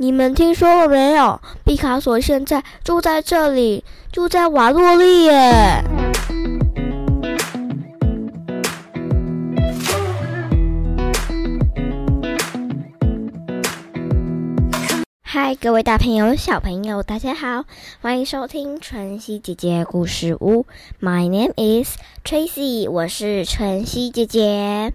你们听说了没有？毕卡索现在住在这里，住在瓦洛利耶。嗨，各位大朋友、小朋友，大家好，欢迎收听晨曦姐姐故事屋。My name is Tracy，我是晨曦姐姐。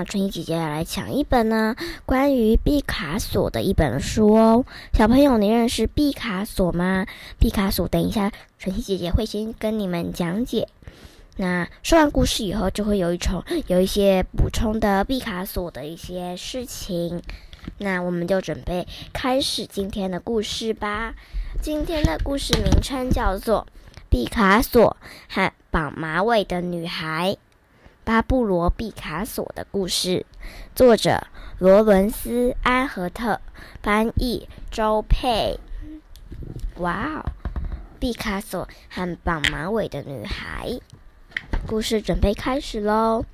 天呢，春熙姐姐要来抢一本呢关于毕卡索的一本书哦。小朋友，你认识毕卡索吗？毕卡索，等一下，春熙姐姐会先跟你们讲解。那说完故事以后，就会有一种有一些补充的毕卡索的一些事情。那我们就准备开始今天的故事吧。今天的故事名称叫做《毕卡索和绑马尾的女孩》。巴布罗·毕卡索的故事，作者罗伦斯·安和特，翻译周佩。哇哦！毕卡索和绑马尾的女孩，故事准备开始喽。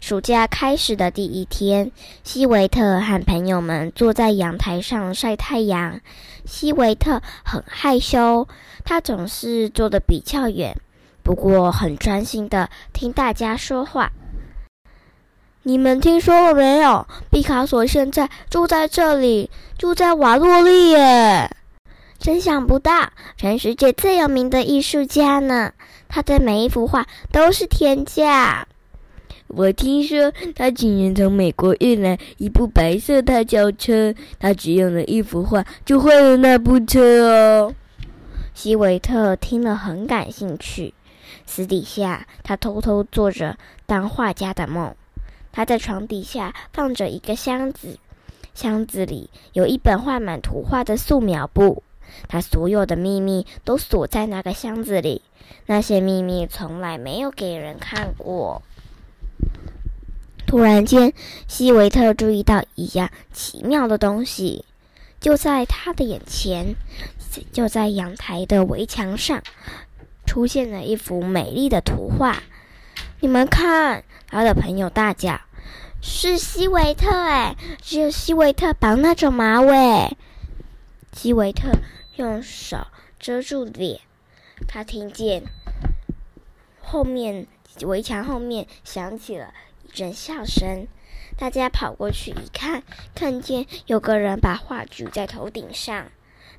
暑假开始的第一天，西维特和朋友们坐在阳台上晒太阳。西维特很害羞，他总是坐得比较远。不过很专心的听大家说话。你们听说了没有？毕卡索现在住在这里，住在瓦洛利耶！真想不到，全世界最有名的艺术家呢。他的每一幅画都是天价。我听说他今年从美国运来一部白色大轿车，他只用了一幅画就换了那部车哦。西维特听了很感兴趣。私底下，他偷偷做着当画家的梦。他在床底下放着一个箱子，箱子里有一本画满图画的素描簿。他所有的秘密都锁在那个箱子里，那些秘密从来没有给人看过。突然间，西维特注意到一样奇妙的东西，就在他的眼前，就在阳台的围墙上。出现了一幅美丽的图画，你们看！他的朋友大叫：“是希维特！哎，只有希维特绑那种马尾。”希维特用手遮住脸，他听见后面围墙后面响起了一阵笑声。大家跑过去一看，看见有个人把画举在头顶上。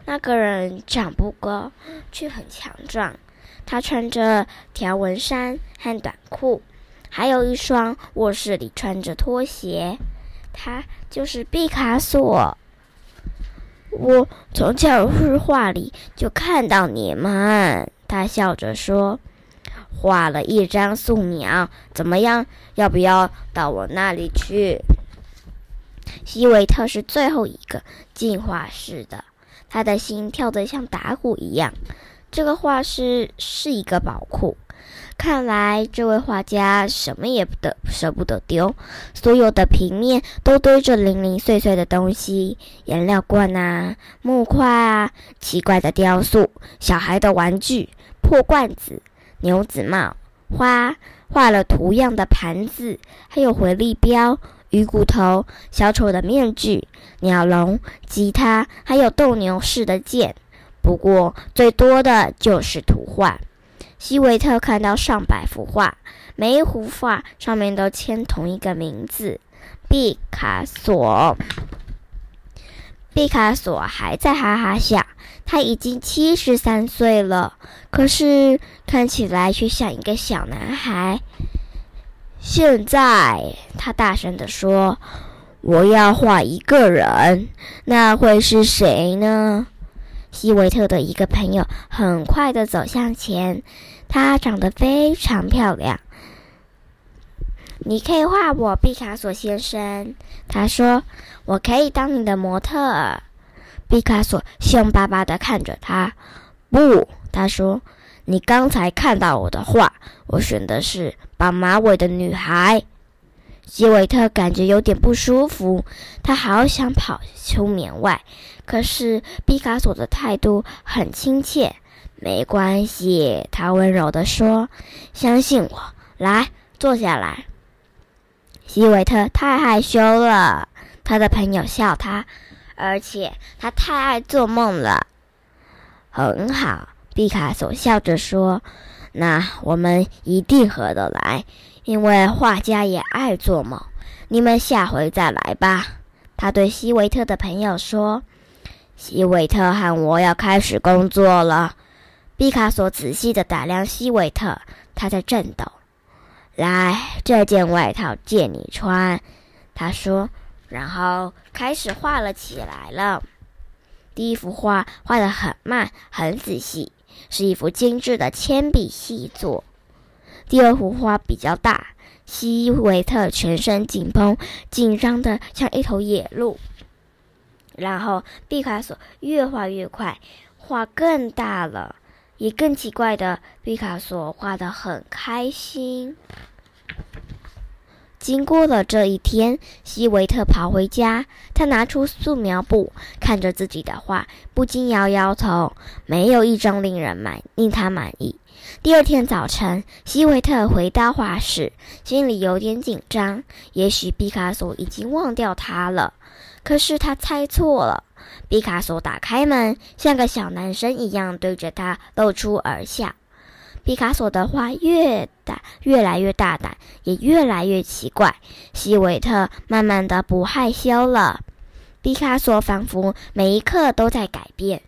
那个人长不高，却很强壮。他穿着条纹衫和短裤，还有一双卧室里穿着拖鞋。他就是毕卡索。我从教室画里就看到你们，他笑着说：“画了一张素描，怎么样？要不要到我那里去？”西维特是最后一个进化室的，他的心跳得像打鼓一样。这个画室是一个宝库，看来这位画家什么也不得舍不得丢，所有的平面都堆着零零碎碎的东西：颜料罐啊、木块啊、奇怪的雕塑、小孩的玩具、破罐子、牛仔帽、花、画了图样的盘子，还有回力镖、鱼骨头、小丑的面具、鸟笼、吉他，还有斗牛士的剑。不过，最多的就是图画。西维特看到上百幅画，每一幅画上面都签同一个名字——毕卡索。毕卡索还在哈哈笑，他已经七十三岁了，可是看起来却像一个小男孩。现在，他大声地说：“我要画一个人，那会是谁呢？”西维特的一个朋友很快的走向前，她长得非常漂亮。你可以画我，毕卡索先生。他说：“我可以当你的模特。”毕卡索凶巴巴的看着他。不，他说：“你刚才看到我的画，我选的是绑马尾的女孩。”西维特感觉有点不舒服，他好想跑出门外。可是毕卡索的态度很亲切，没关系，他温柔地说：“相信我，来，坐下来。”希维特太害羞了，他的朋友笑他，而且他太爱做梦了。很好，毕卡索笑着说：“那我们一定合得来，因为画家也爱做梦。你们下回再来吧。”他对希维特的朋友说：“希维特和我要开始工作了。”毕卡索仔细的打量希维特，他在颤抖。来，这件外套借你穿，他说，然后开始画了起来了。第一幅画画的很慢，很仔细，是一幅精致的铅笔细作。第二幅画比较大，希维特全身紧绷，紧张的像一头野鹿。然后毕卡索越画越快，画更大了。也更奇怪的，毕卡索画得很开心。经过了这一天，希维特跑回家，他拿出素描簿，看着自己的画，不禁摇摇头，没有一张令人满令他满意。第二天早晨，希维特回到画室，心里有点紧张，也许毕卡索已经忘掉他了。可是他猜错了。毕卡索打开门，像个小男生一样对着他露出而笑。毕卡索的画越大，越来越大胆，也越来越奇怪。希维特慢慢的不害羞了。毕卡索仿佛每一刻都在改变，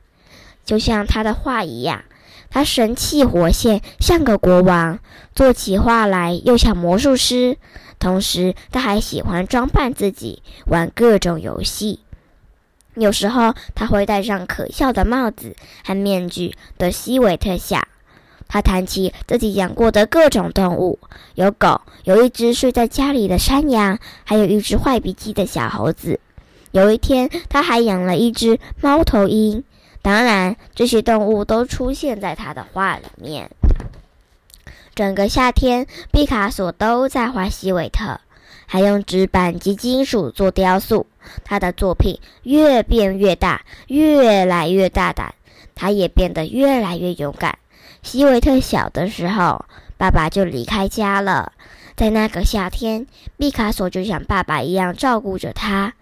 就像他的画一样。他神气活现，像个国王，做起画来又像魔术师。同时，他还喜欢装扮自己，玩各种游戏。有时候他会戴上可笑的帽子和面具的希维特笑。他谈起自己养过的各种动物：有狗，有一只睡在家里的山羊，还有一只坏脾气的小猴子。有一天，他还养了一只猫头鹰。当然，这些动物都出现在他的画里面。整个夏天，毕卡索都在画西维特。还用纸板及金属做雕塑，他的作品越变越大，越来越大胆，他也变得越来越勇敢。西维特小的时候，爸爸就离开家了，在那个夏天，毕卡索就像爸爸一样照顾着他。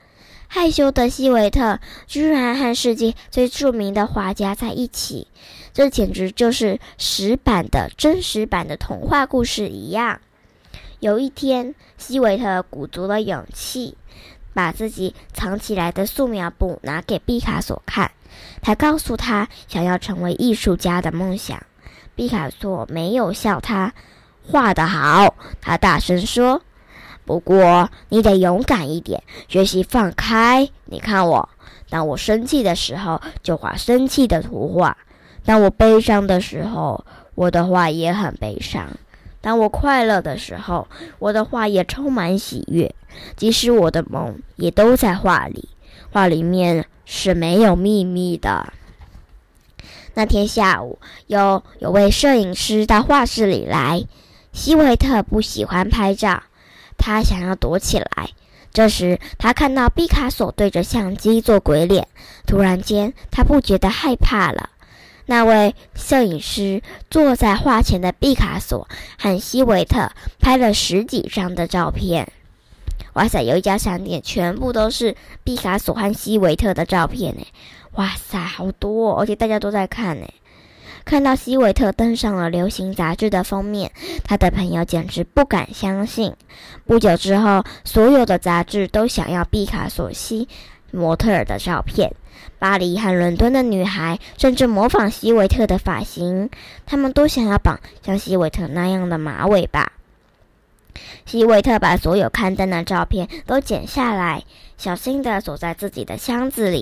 害羞的希维特居然和世界最著名的画家在一起，这简直就是实版的真实版的童话故事一样。有一天，希维特鼓足了勇气，把自己藏起来的素描簿拿给毕卡索看。他告诉他想要成为艺术家的梦想。毕卡索没有笑他，画得好，他大声说：“不过你得勇敢一点，学习放开。你看我，当我生气的时候就画生气的图画；当我悲伤的时候，我的画也很悲伤。”当我快乐的时候，我的画也充满喜悦。即使我的梦也都在画里，画里面是没有秘密的。那天下午，有有位摄影师到画室里来。希维特不喜欢拍照，他想要躲起来。这时，他看到毕卡索对着相机做鬼脸，突然间，他不觉得害怕了。那位摄影师坐在画前的毕卡索和希维特拍了十几张的照片。哇塞，有一家商店全部都是毕卡索和希维特的照片呢！哇塞，好多，而且大家都在看呢。看到希维特登上了流行杂志的封面，他的朋友简直不敢相信。不久之后，所有的杂志都想要毕卡索西模特儿的照片。巴黎和伦敦的女孩甚至模仿希维特的发型，她们都想要绑像希维特那样的马尾巴。希维特把所有刊登的照片都剪下来，小心地锁在自己的箱子里。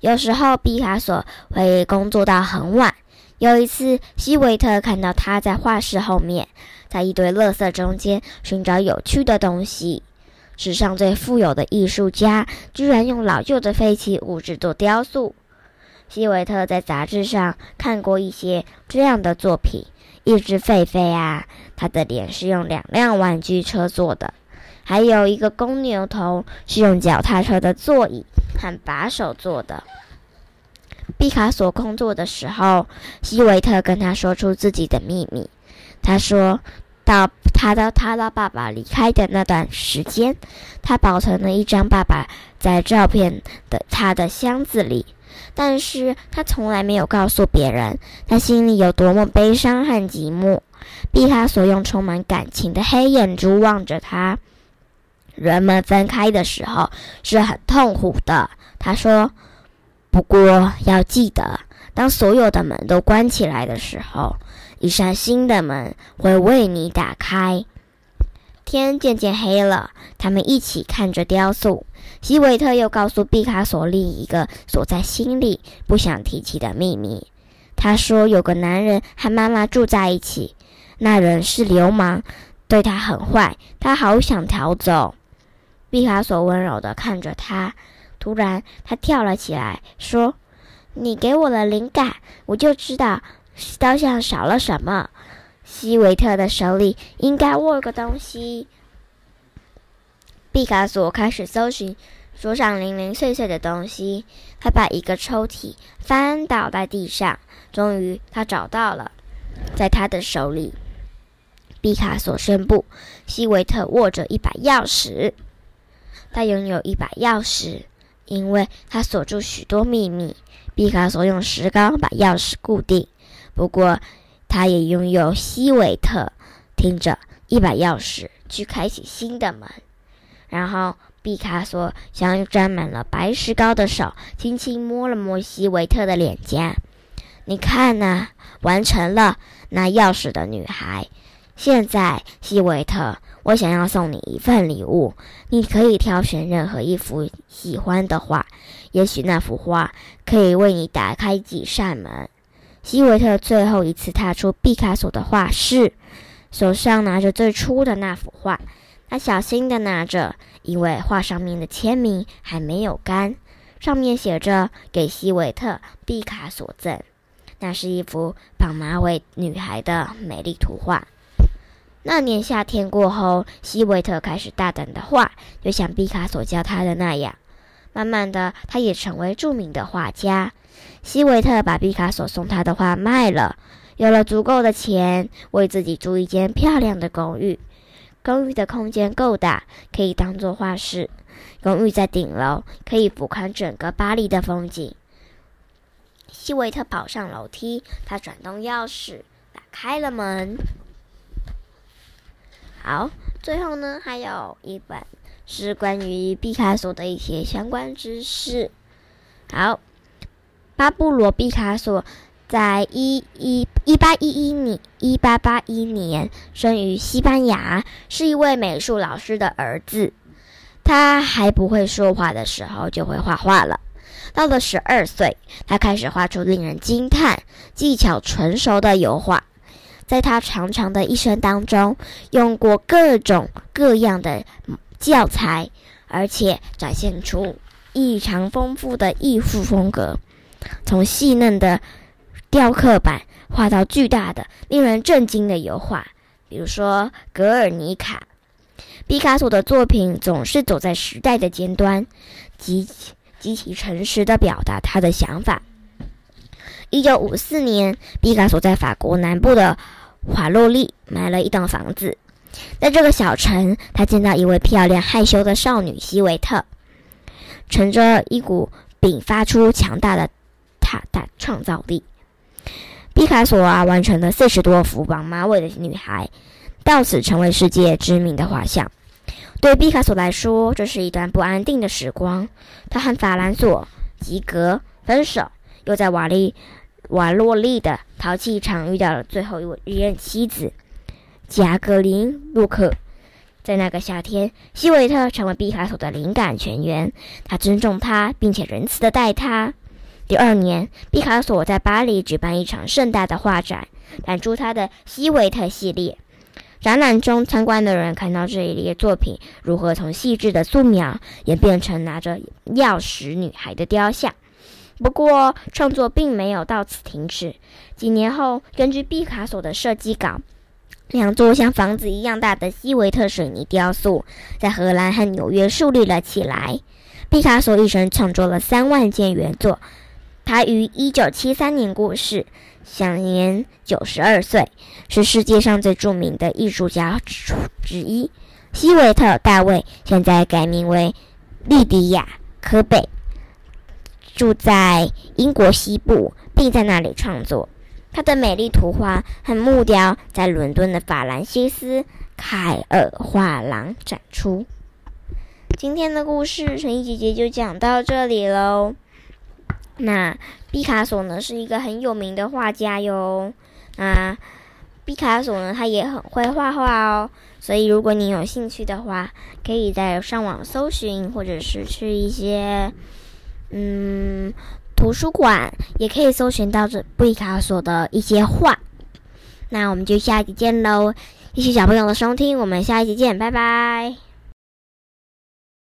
有时候，毕卡索会工作到很晚。有一次，希维特看到他在画室后面，在一堆垃圾中间寻找有趣的东西。史上最富有的艺术家居然用老旧的废弃物制作雕塑。希维特在杂志上看过一些这样的作品：一只狒狒啊，它的脸是用两辆玩具车做的；还有一个公牛头是用脚踏车的座椅和把手做的。毕卡索工作的时候，希维特跟他说出自己的秘密。他说到他的他的爸爸离开的那段时间，他保存了一张爸爸在照片的他的箱子里，但是他从来没有告诉别人他心里有多么悲伤和寂寞。毕卡索用充满感情的黑眼珠望着他。人们分开的时候是很痛苦的，他说。不过要记得，当所有的门都关起来的时候，一扇新的门会为你打开。天渐渐黑了，他们一起看着雕塑。希维特又告诉毕卡索另一个锁在心里不想提起的秘密。他说，有个男人和妈妈住在一起，那人是流氓，对他很坏，他好想逃走。毕卡索温柔地看着他。突然，他跳了起来，说：“你给我了灵感，我就知道雕像少了什么。希维特的手里应该握个东西。”毕卡索开始搜寻桌上零零碎碎的东西，他把一个抽屉翻倒在地上，终于他找到了，在他的手里，毕卡索宣布：“希维特握着一把钥匙，他拥有一把钥匙。”因为他锁住许多秘密，毕卡索用石膏把钥匙固定。不过，他也拥有希维特，听着一把钥匙去开启新的门。然后，毕卡索想用沾满了白石膏的手轻轻摸了摸希维特的脸颊。你看呐，完成了！拿钥匙的女孩。现在，希维特。我想要送你一份礼物，你可以挑选任何一幅喜欢的画，也许那幅画可以为你打开几扇门。希维特最后一次踏出毕卡索的画室，手上拿着最初的那幅画，他小心地拿着，因为画上面的签名还没有干，上面写着“给希维特毕卡索赠”，那是一幅绑马尾女孩的美丽图画。那年夏天过后，希维特开始大胆的画，就像毕卡索教他的那样。慢慢的，他也成为著名的画家。希维特把毕卡索送他的画卖了，有了足够的钱，为自己租一间漂亮的公寓。公寓的空间够大，可以当做画室。公寓在顶楼，可以俯瞰整个巴黎的风景。希维特跑上楼梯，他转动钥匙，打开了门。好，最后呢，还有一本是关于毕卡索的一些相关知识。好，巴布罗·毕卡索在一一一八一一年一八八一年生于西班牙，是一位美术老师的儿子。他还不会说话的时候就会画画了。到了十二岁，他开始画出令人惊叹、技巧纯熟的油画。在他长长的一生当中，用过各种各样的教材，而且展现出异常丰富的艺术风格。从细嫩的雕刻板画到巨大的、令人震惊的油画，比如说《格尔尼卡》。毕卡索的作品总是走在时代的尖端，极极其诚实的表达他的想法。一九五四年，毕卡索在法国南部的。华洛丽买了一栋房子，在这个小城，他见到一位漂亮害羞的少女希维特，乘着一股并发出强大的塔大创造力。毕卡索啊，完成了四十多幅绑马尾的女孩，到此成为世界知名的画像。对毕卡索来说，这是一段不安定的时光。他和法兰索吉格分手，又在瓦利。瓦洛利的淘气场遇到了最后一位一任妻子贾格林·洛克。在那个夏天，希维特成为毕卡索的灵感泉源。他尊重他，并且仁慈的待他。第二年，毕卡索在巴黎举办一场盛大的画展，展出他的希维特系列。展览中，参观的人看到这一列作品如何从细致的素描演变成拿着钥匙女孩的雕像。不过，创作并没有到此停止。几年后，根据毕卡索的设计稿，两座像房子一样大的希维特水泥雕塑在荷兰和纽约树立了起来。毕卡索一生创作了三万件原作，他于一九七三年过世，享年九十二岁，是世界上最著名的艺术家之一。西维特·大卫现在改名为莉迪亚·科贝，住在英国西部，并在那里创作。他的美丽图画和木雕在伦敦的法兰西斯·凯尔画廊展出。今天的故事，陈怡姐姐就讲到这里喽。那毕卡索呢，是一个很有名的画家哟。啊，毕卡索呢，他也很会画画哦。所以，如果你有兴趣的话，可以在上网搜寻，或者是去一些嗯图书馆，也可以搜寻到这毕卡索的一些画。那我们就下一集见喽！谢谢小朋友的收听，我们下一集见，拜拜。